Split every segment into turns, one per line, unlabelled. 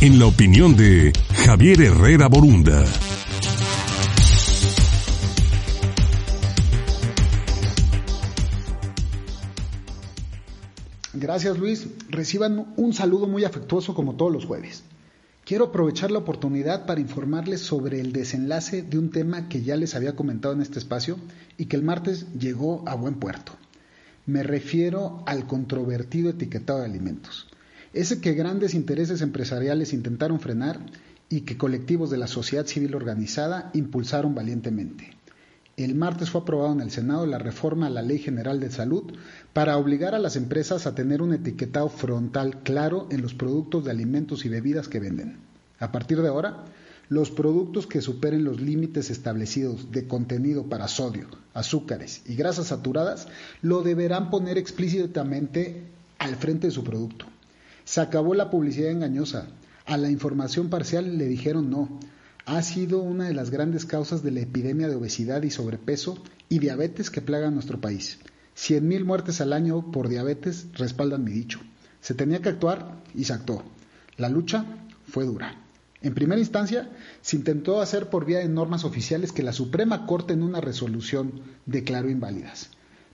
en la opinión de Javier Herrera Borunda.
Gracias Luis. Reciban un saludo muy afectuoso como todos los jueves. Quiero aprovechar la oportunidad para informarles sobre el desenlace de un tema que ya les había comentado en este espacio y que el martes llegó a buen puerto. Me refiero al controvertido etiquetado de alimentos. Ese que grandes intereses empresariales intentaron frenar y que colectivos de la sociedad civil organizada impulsaron valientemente. El martes fue aprobado en el Senado la reforma a la Ley General de Salud para obligar a las empresas a tener un etiquetado frontal claro en los productos de alimentos y bebidas que venden. A partir de ahora, los productos que superen los límites establecidos de contenido para sodio, azúcares y grasas saturadas lo deberán poner explícitamente al frente de su producto. Se acabó la publicidad engañosa. A la información parcial le dijeron no. Ha sido una de las grandes causas de la epidemia de obesidad y sobrepeso y diabetes que plaga nuestro país. 100.000 muertes al año por diabetes respaldan mi dicho. Se tenía que actuar y se actuó. La lucha fue dura. En primera instancia, se intentó hacer por vía de normas oficiales que la Suprema Corte en una resolución declaró inválidas.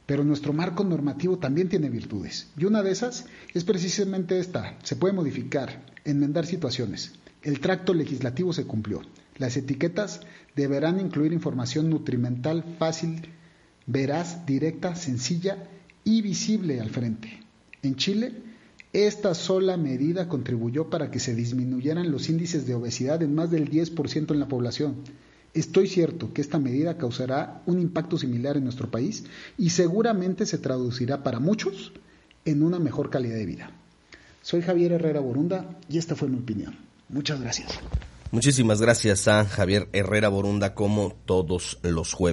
Pero nuestro marco normativo también tiene virtudes. Y una de esas es precisamente esta. Se puede modificar, enmendar situaciones. El tracto legislativo se cumplió. Las etiquetas deberán incluir información nutrimental fácil veraz, directa, sencilla y visible al frente. En Chile, esta sola medida contribuyó para que se disminuyeran los índices de obesidad en más del 10% en la población. Estoy cierto que esta medida causará un impacto similar en nuestro país y seguramente se traducirá para muchos en una mejor calidad de vida. Soy Javier Herrera Borunda y esta fue mi opinión. Muchas gracias.
Muchísimas gracias a Javier Herrera Borunda como todos los jueves.